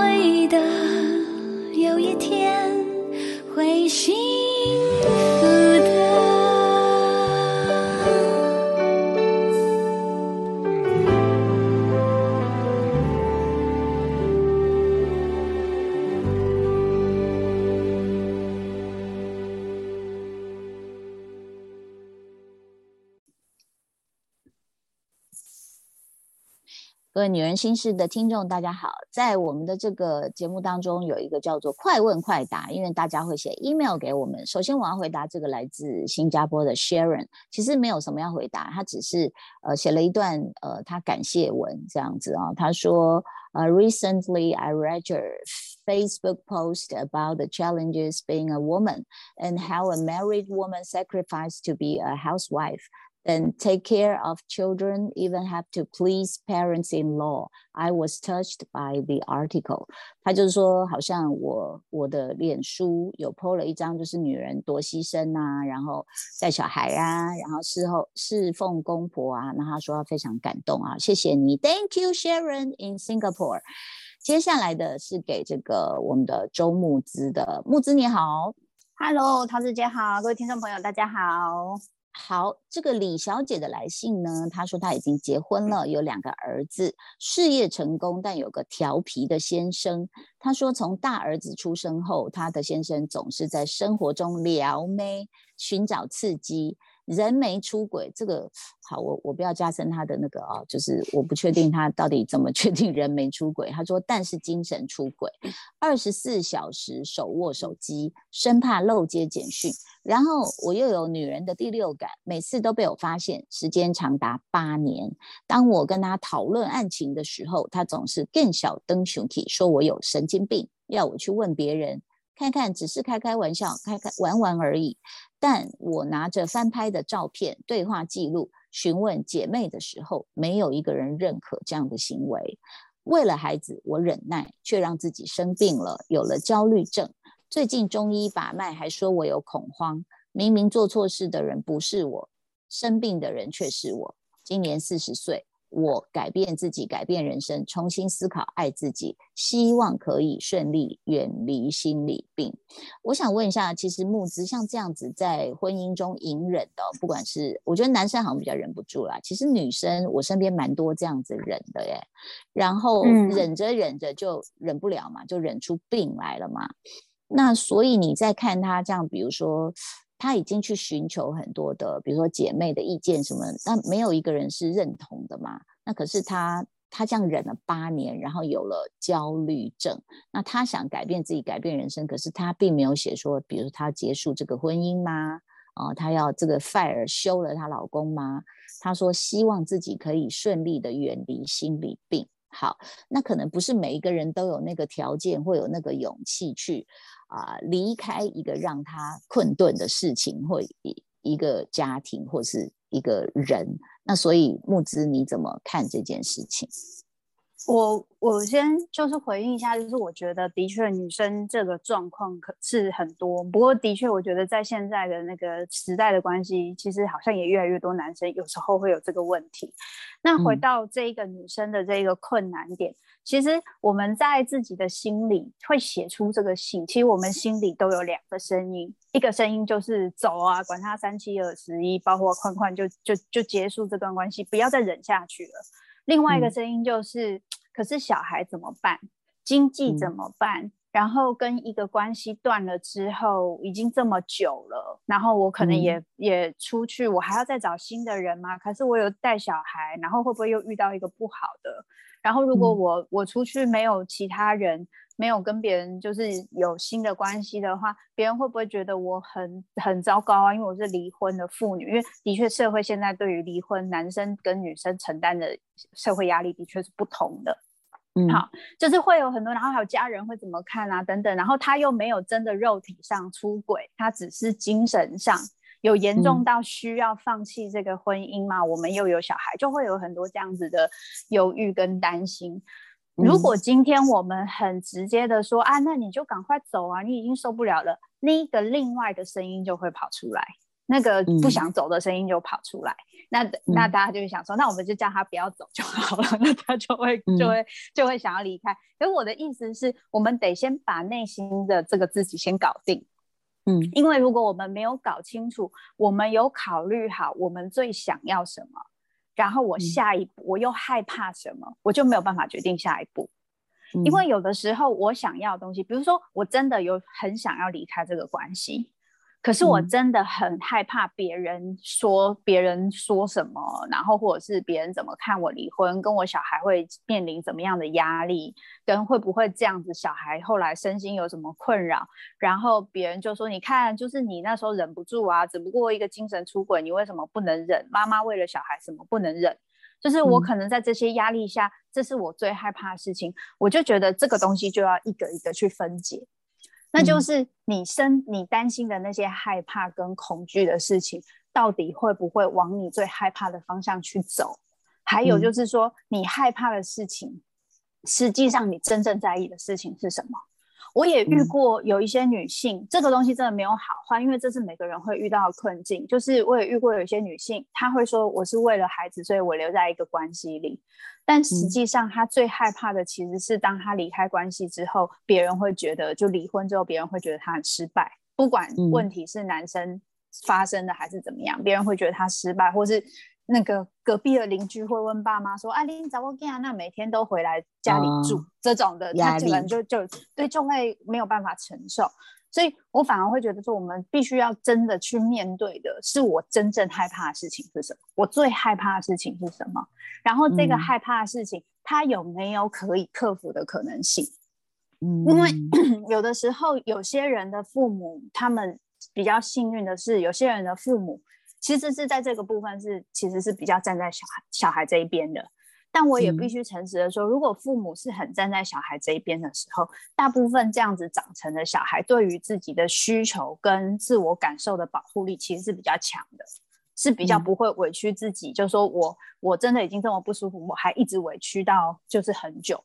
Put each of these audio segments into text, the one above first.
会的有一天会醒各位女人心事的听众，大家好。在我们的这个节目当中，有一个叫做“快问快答”，因为大家会写 email 给我们。首先，我要回答这个来自新加坡的 Sharon，其实没有什么要回答，他只是呃写了一段呃他感谢文这样子啊。他说：“呃，recently I read your Facebook post about the challenges being a woman and how a married woman sacrificed to be a housewife。” And take care of children, even have to please parents-in-law. I was touched by the article. 他就是说，好像我我的脸书有 po 了一张，就是女人多牺牲啊，然后带小孩啊，然后事后侍奉公婆啊，那他说他非常感动啊，谢谢你，Thank you Sharon in Singapore。接下来的是给这个我们的周木之的木之你好，Hello，陶子姐好，各位听众朋友大家好。好，这个李小姐的来信呢，她说她已经结婚了，有两个儿子，事业成功，但有个调皮的先生。她说从大儿子出生后，她的先生总是在生活中撩妹，寻找刺激。人没出轨，这个好，我我不要加深他的那个啊，就是我不确定他到底怎么确定人没出轨。他说，但是精神出轨，二十四小时手握手机，生怕漏接简讯。然后我又有女人的第六感，每次都被我发现，时间长达八年。当我跟他讨论案情的时候，他总是更小灯熊体，说我有神经病，要我去问别人。看看，只是开开玩笑，开开玩玩而已。但我拿着翻拍的照片、对话记录询问姐妹的时候，没有一个人认可这样的行为。为了孩子，我忍耐，却让自己生病了，有了焦虑症。最近中医把脉，还说我有恐慌。明明做错事的人不是我，生病的人却是我。今年四十岁。我改变自己，改变人生，重新思考，爱自己，希望可以顺利远离心理病。我想问一下，其实木子像这样子在婚姻中隐忍的，不管是我觉得男生好像比较忍不住啦，其实女生我身边蛮多这样子忍的耶，然后忍着忍着就忍不了嘛，就忍出病来了嘛。那所以你在看他这样，比如说。他已经去寻求很多的，比如说姐妹的意见什么，那没有一个人是认同的嘛。那可是他，他这样忍了八年，然后有了焦虑症。那他想改变自己，改变人生，可是他并没有写说，比如他结束这个婚姻吗？啊，他要这个 fire 休了她老公吗？他说希望自己可以顺利的远离心理病。好，那可能不是每一个人都有那个条件会有那个勇气去。啊，离开一个让他困顿的事情，或一一个家庭，或是一个人，那所以木之你怎么看这件事情？我我先就是回应一下，就是我觉得的确女生这个状况可是很多，不过的确我觉得在现在的那个时代的关系，其实好像也越来越多男生有时候会有这个问题。那回到这一个女生的这个困难点，其实我们在自己的心里会写出这个信，其实我们心里都有两个声音，一个声音就是走啊，管他三七二十一，包括宽宽就就就结束这段关系，不要再忍下去了。另外一个声音就是，可是小孩怎么办？经济怎么办？然后跟一个关系断了之后，已经这么久了，然后我可能也也出去，我还要再找新的人吗？可是我有带小孩，然后会不会又遇到一个不好的？然后如果我我出去没有其他人？没有跟别人就是有新的关系的话，别人会不会觉得我很很糟糕啊？因为我是离婚的妇女，因为的确社会现在对于离婚男生跟女生承担的社会压力的确是不同的。嗯，好，就是会有很多，然后还有家人会怎么看啊？等等，然后他又没有真的肉体上出轨，他只是精神上有严重到需要放弃这个婚姻嘛？我们又有小孩，就会有很多这样子的犹豫跟担心。如果今天我们很直接的说啊，那你就赶快走啊，你已经受不了了，那个另外的声音就会跑出来，那个不想走的声音就跑出来。那那大家就会想说，那我们就叫他不要走就好了，那他就会就会就会想要离开。可是我的意思是，我们得先把内心的这个自己先搞定。嗯，因为如果我们没有搞清楚，我们有考虑好我们最想要什么，然后我下一步我又害怕什么，我就没有办法决定下一步。因为有的时候我想要的东西，比如说我真的有很想要离开这个关系。可是我真的很害怕别人说别人说什么，然后或者是别人怎么看我离婚，跟我小孩会面临怎么样的压力，跟会不会这样子，小孩后来身心有什么困扰，然后别人就说，你看，就是你那时候忍不住啊，只不过一个精神出轨，你为什么不能忍？妈妈为了小孩什么不能忍？就是我可能在这些压力下，这是我最害怕的事情，我就觉得这个东西就要一个一个去分解。那就是你生你担心的那些害怕跟恐惧的事情，到底会不会往你最害怕的方向去走？还有就是说，你害怕的事情，实际上你真正在意的事情是什么？我也遇过有一些女性，这个东西真的没有好坏，因为这是每个人会遇到的困境。就是我也遇过有一些女性，她会说我是为了孩子，所以我留在一个关系里。但实际上，她最害怕的其实是当她离开关系之后，别人会觉得就离婚之后，别人会觉得她很失败。不管问题是男生发生的还是怎么样，别人会觉得她失败，或是。那个隔壁的邻居会问爸妈说：“啊，你找我干啊？那每天都回来家里住这种的，他可能就就对，就会没有办法承受。所以我反而会觉得说，我们必须要真的去面对的是我真正害怕的事情是什么，我最害怕的事情是什么，然后这个害怕的事情，它有没有可以克服的可能性？嗯，因为 有的时候有些人的父母，他们比较幸运的是，有些人的父母。其实是在这个部分是，其实是比较站在小孩小孩这一边的，但我也必须诚实的说，如果父母是很站在小孩这一边的时候，大部分这样子长成的小孩，对于自己的需求跟自我感受的保护力，其实是比较强的，是比较不会委屈自己，就说我我真的已经这么不舒服，我还一直委屈到就是很久。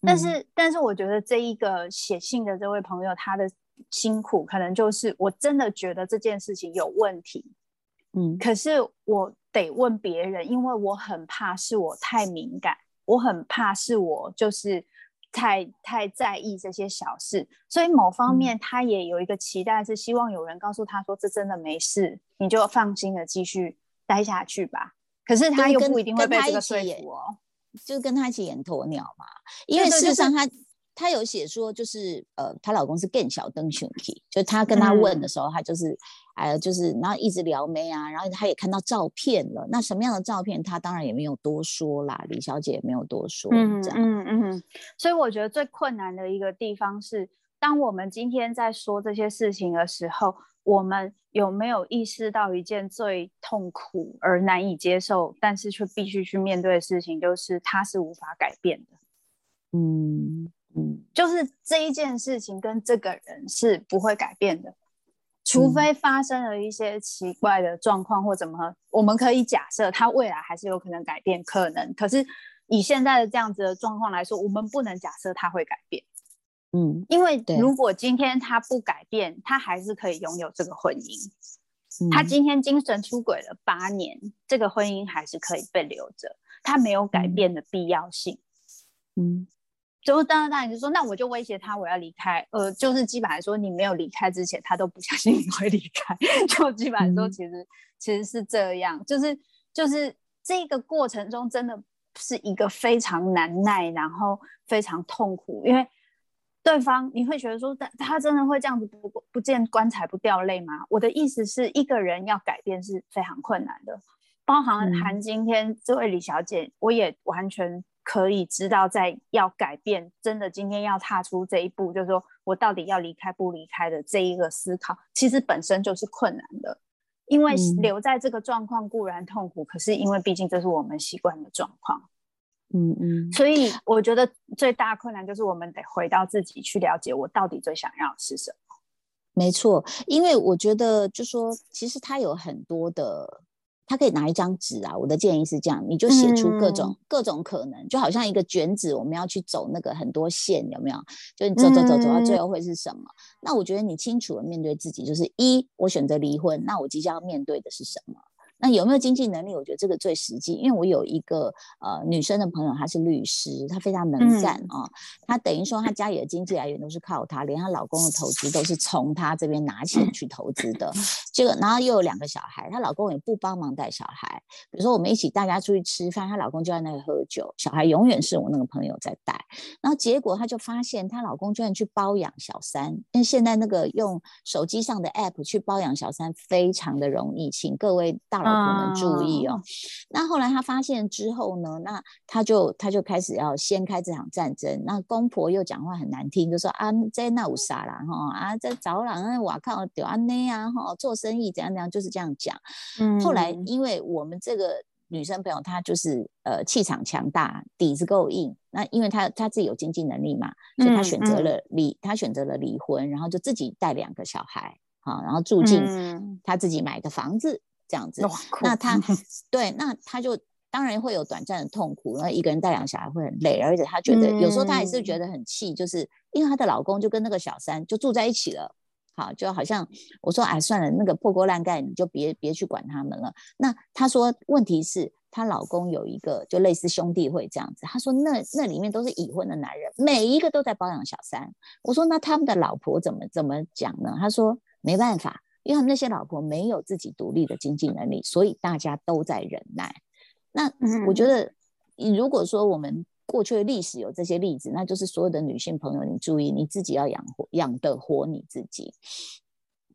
但是但是我觉得这一个写信的这位朋友，他的辛苦可能就是我真的觉得这件事情有问题。嗯，可是我得问别人，因为我很怕是我太敏感，我很怕是我就是太太在意这些小事，所以某方面他也有一个期待，是希望有人告诉他说这真的没事，你就放心的继续待下去吧。可是他又不一定会被这个说服哦，就是跟他一起演鸵鸟嘛，因为事实上他。她有写说，就是呃，她老公是更小灯熊 key，就她跟他问的时候，她就是，哎，就是然后一直撩妹啊，然后她也看到照片了。那什么样的照片，她当然也没有多说啦，李小姐也没有多说。嗯嗯嗯。所以我觉得最困难的一个地方是，当我们今天在说这些事情的时候，我们有没有意识到一件最痛苦而难以接受，但是却必须去面对的事情，就是它是无法改变的。嗯。嗯，就是这一件事情跟这个人是不会改变的，除非发生了一些奇怪的状况或怎么，我们可以假设他未来还是有可能改变，可能。可是以现在的这样子的状况来说，我们不能假设他会改变。嗯，因为如果今天他不改变，他还是可以拥有这个婚姻。他今天精神出轨了八年，这个婚姻还是可以被留着，他没有改变的必要性。嗯。就当然当然就说，那我就威胁他我要离开。呃，就是基本上说，你没有离开之前，他都不相信你会离开。就基本上说，其实其实是这样，就是就是这个过程中真的是一个非常难耐，然后非常痛苦，因为对方你会觉得说，他他真的会这样子不不见棺材不掉泪吗？我的意思是，一个人要改变是非常困难的，包含含今天这位李小姐，我也完全。可以知道，在要改变，真的今天要踏出这一步，就是说我到底要离开不离开的这一个思考，其实本身就是困难的。因为留在这个状况固然痛苦，可是因为毕竟这是我们习惯的状况，嗯嗯，所以我觉得最大困难就是我们得回到自己去了解，我到底最想要的是什么。没错，因为我觉得就说，其实它有很多的。他可以拿一张纸啊，我的建议是这样，你就写出各种各种可能，就好像一个卷纸，我们要去走那个很多线，有没有？就你走走走走到最后会是什么？那我觉得你清楚的面对自己，就是一，我选择离婚，那我即将要面对的是什么？那有没有经济能力？我觉得这个最实际，因为我有一个呃女生的朋友，她是律师，她非常能干啊。她等于说她家里的经济来源都是靠她，连她老公的投资都是从她这边拿钱去投资的。这个，然后又有两个小孩，她老公也不帮忙带小孩。比如说我们一起大家出去吃饭，她老公就在那里喝酒，小孩永远是我那个朋友在带。然后结果她就发现她老公居然去包养小三，因为现在那个用手机上的 app 去包养小三非常的容易，请各位大老婆们注意哦。那后来他发现之后呢，那他就他就开始要掀开这场战争。那公婆又讲话很难听，就说啊在那有啥啦哈啊在早朗啊我靠丢安内啊哈做生意怎样怎样就是这样讲。嗯，后来因为我们这个女生朋友她就是呃气场强大，底子够硬。那因为她她自己有经济能力嘛，所以她选择了离她选择了离婚，然后就自己带两个小孩啊，然后住进她自己买的房子。这样子，那他对，那他就当然会有短暂的痛苦，那一个人带两个小孩会很累，而且他觉得有时候他也是觉得很气，就是因为她的老公就跟那个小三就住在一起了，好，就好像我说哎算了，那个破锅烂盖你就别别去管他们了。那她说问题是她老公有一个就类似兄弟会这样子，她说那那里面都是已婚的男人，每一个都在包养小三。我说那他们的老婆怎么怎么讲呢？她说没办法。因为他们那些老婆没有自己独立的经济能力，所以大家都在忍耐。那我觉得，如果说我们过去的历史有这些例子，那就是所有的女性朋友，你注意你自己要养活养得活你自己，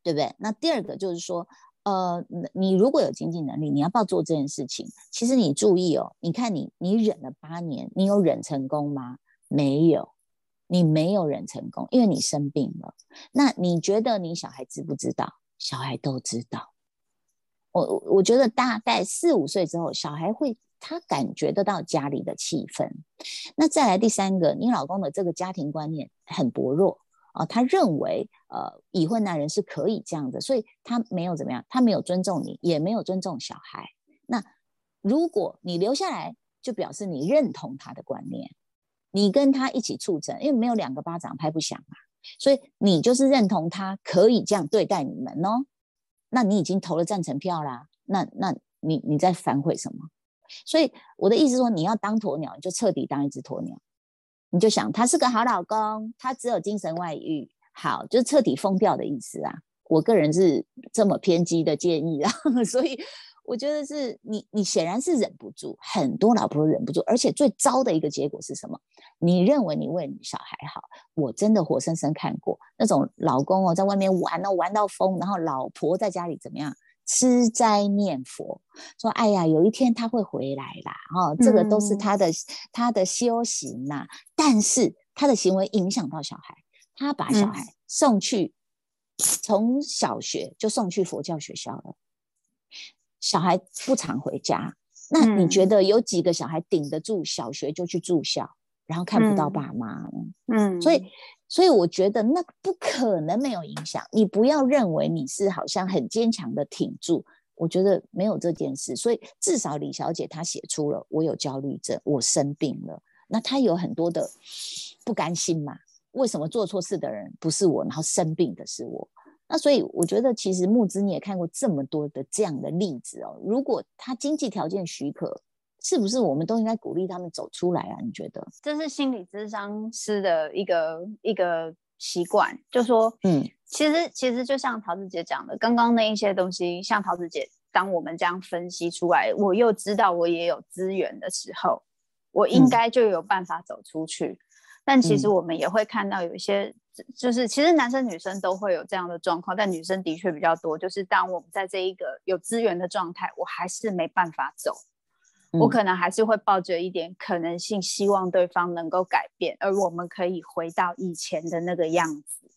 对不对？那第二个就是说，呃，你如果有经济能力，你要不要做这件事情？其实你注意哦，你看你你忍了八年，你有忍成功吗？没有，你没有忍成功，因为你生病了。那你觉得你小孩知不知道？小孩都知道，我我觉得大概四五岁之后，小孩会他感觉得到家里的气氛。那再来第三个，你老公的这个家庭观念很薄弱啊，他认为呃已婚男人是可以这样的，所以他没有怎么样，他没有尊重你，也没有尊重小孩。那如果你留下来，就表示你认同他的观念，你跟他一起促成，因为没有两个巴掌拍不响嘛。所以你就是认同他可以这样对待你们哦，那你已经投了赞成票啦，那那你你在反悔什么？所以我的意思说，你要当鸵鸟，你就彻底当一只鸵鸟，你就想他是个好老公，他只有精神外遇，好，就彻底疯掉的意思啊。我个人是这么偏激的建议啊，所以。我觉得是你，你显然是忍不住，很多老婆忍不住，而且最糟的一个结果是什么？你认为你为你小孩好，我真的活生生看过。那种老公哦，在外面玩哦，玩到疯，然后老婆在家里怎么样吃斋念佛，说哎呀，有一天他会回来啦，哦，这个都是他的他的修行呐，但是他的行为影响到小孩，他把小孩送去从小学就送去佛教学校了。小孩不常回家，那你觉得有几个小孩顶得住小学就去住校，然后看不到爸妈？嗯，所以，所以我觉得那不可能没有影响。你不要认为你是好像很坚强的挺住，我觉得没有这件事。所以至少李小姐她写出了我有焦虑症，我生病了，那她有很多的不甘心嘛？为什么做错事的人不是我，然后生病的是我？那所以我觉得，其实木子你也看过这么多的这样的例子哦。如果他经济条件许可，是不是我们都应该鼓励他们走出来啊？你觉得？这是心理咨商师的一个一个习惯，就说，嗯，其实其实就像桃子姐讲的，刚刚那一些东西，像桃子姐，当我们这样分析出来，我又知道我也有资源的时候，我应该就有办法走出去。但其实我们也会看到有一些。就是其实男生女生都会有这样的状况，但女生的确比较多。就是当我们在这一个有资源的状态，我还是没办法走，我可能还是会抱着一点可能性，希望对方能够改变，而我们可以回到以前的那个样子。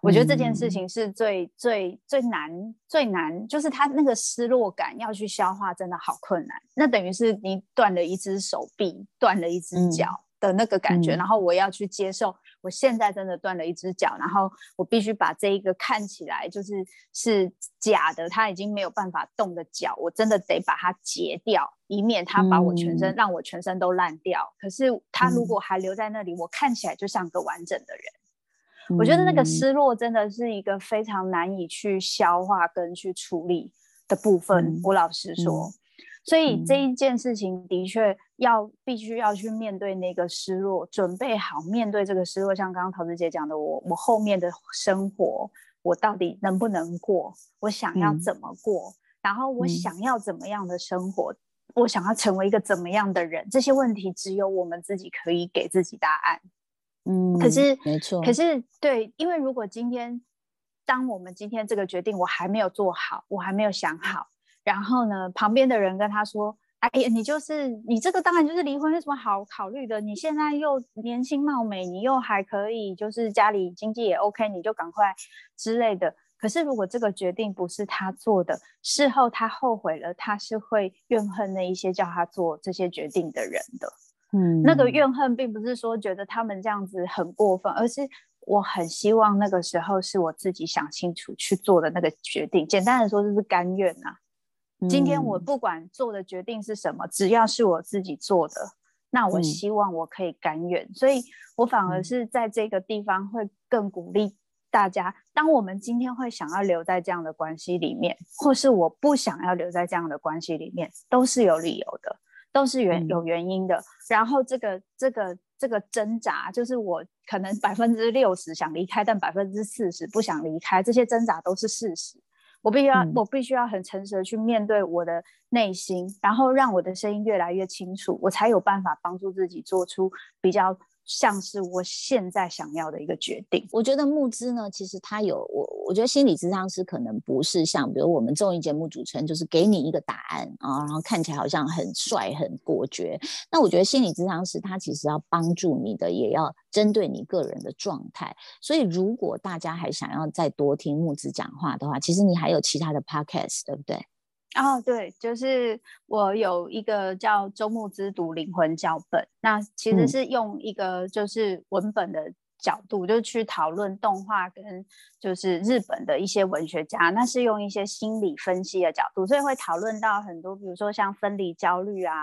我觉得这件事情是最最最难最难，就是他那个失落感要去消化，真的好困难。那等于是你断了一只手臂，断了一只脚的那个感觉，然后我要去接受。我现在真的断了一只脚，然后我必须把这一个看起来就是是假的，它已经没有办法动的脚，我真的得把它截掉，以免它把我全身让我全身都烂掉。可是它如果还留在那里，我看起来就像个完整的人。我觉得那个失落真的是一个非常难以去消化跟去处理的部分。我老实说，所以这一件事情的确要必须要去面对那个失落，准备好面对这个失落。像刚刚桃子姐讲的，我我后面的生活，我到底能不能过？我想要怎么过？然后我想要怎么样的生活？我想要成为一个怎么样的人？这些问题只有我们自己可以给自己答案。嗯，可是没错，可是对，因为如果今天，当我们今天这个决定我还没有做好，我还没有想好，然后呢，旁边的人跟他说：“哎呀，你就是你这个当然就是离婚，有什么好考虑的？你现在又年轻貌美，你又还可以，就是家里经济也 OK，你就赶快之类的。”可是，如果这个决定不是他做的，事后他后悔了，他是会怨恨那一些叫他做这些决定的人的。嗯，那个怨恨并不是说觉得他们这样子很过分，而是我很希望那个时候是我自己想清楚去做的那个决定。简单的说，就是甘愿呐。今天我不管做的决定是什么，只要是我自己做的，那我希望我可以甘愿。所以我反而是在这个地方会更鼓励。大家，当我们今天会想要留在这样的关系里面，或是我不想要留在这样的关系里面，都是有理由的，都是原有原因的。然后这个这个这个挣扎，就是我可能百分之六十想离开，但百分之四十不想离开，这些挣扎都是事实。我必须要，我必须要很诚实的去面对我的内心，然后让我的声音越来越清楚，我才有办法帮助自己做出比较。像是我现在想要的一个决定。我觉得募资呢，其实它有我，我觉得心理咨商师可能不是像，比如我们综艺节目主持人，就是给你一个答案啊，然后看起来好像很帅、很果决。那我觉得心理咨商师他其实要帮助你的，也要针对你个人的状态。所以如果大家还想要再多听木子讲话的话，其实你还有其他的 podcast，对不对？哦，对，就是我有一个叫周牧之读灵魂脚本，那其实是用一个就是文本的角度，就去讨论动画跟就是日本的一些文学家，那是用一些心理分析的角度，所以会讨论到很多，比如说像分离焦虑啊、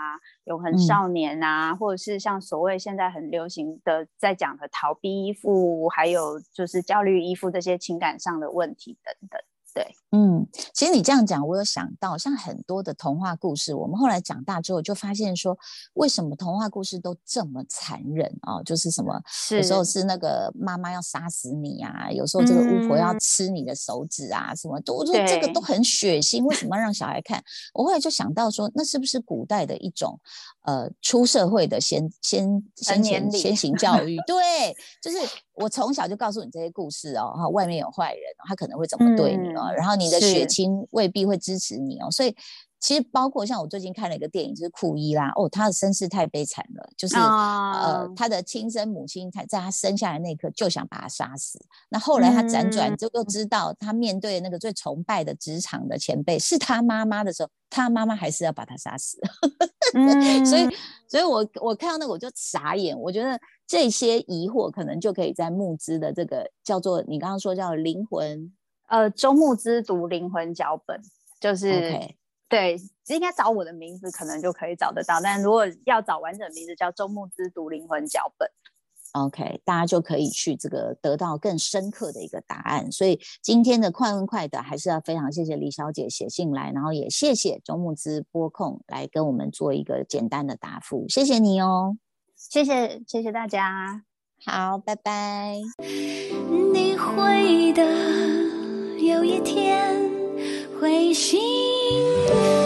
永恒少年啊，或者是像所谓现在很流行的在讲的逃避依附，还有就是焦虑依附这些情感上的问题等等。对，嗯，其实你这样讲，我有想到，像很多的童话故事，我们后来长大之后就发现说，为什么童话故事都这么残忍啊？就是什么，有时候是那个妈妈要杀死你啊，有时候这个巫婆要吃你的手指啊，什么，都说这个都很血腥，为什么要让小孩看？我后来就想到说，那是不是古代的一种呃出社会的先先先前先行教育？对，就是我从小就告诉你这些故事哦，哈，外面有坏人，他可能会怎么对你哦。然后你的血亲未必会支持你哦，所以其实包括像我最近看了一个电影，就是库伊拉哦，他的身世太悲惨了，就是呃他的亲生母亲在在他生下来那一刻就想把他杀死，那后来他辗转就又知道他面对那个最崇拜的职场的前辈是他妈妈的时候，他妈妈还是要把他杀死，所以所以我我看到那个我就傻眼，我觉得这些疑惑可能就可以在募资的这个叫做你刚刚说叫灵魂。呃，周牧之读灵魂脚本，就是对，应该找我的名字可能就可以找得到。但如果要找完整名字，叫周牧之读灵魂脚本，OK，大家就可以去这个得到更深刻的一个答案。所以今天的快问快答还是要非常谢谢李小姐写信来，然后也谢谢周牧之播控来跟我们做一个简单的答复，谢谢你哦，谢谢谢谢大家，好，拜拜。你会的。有一天会醒。Thank you.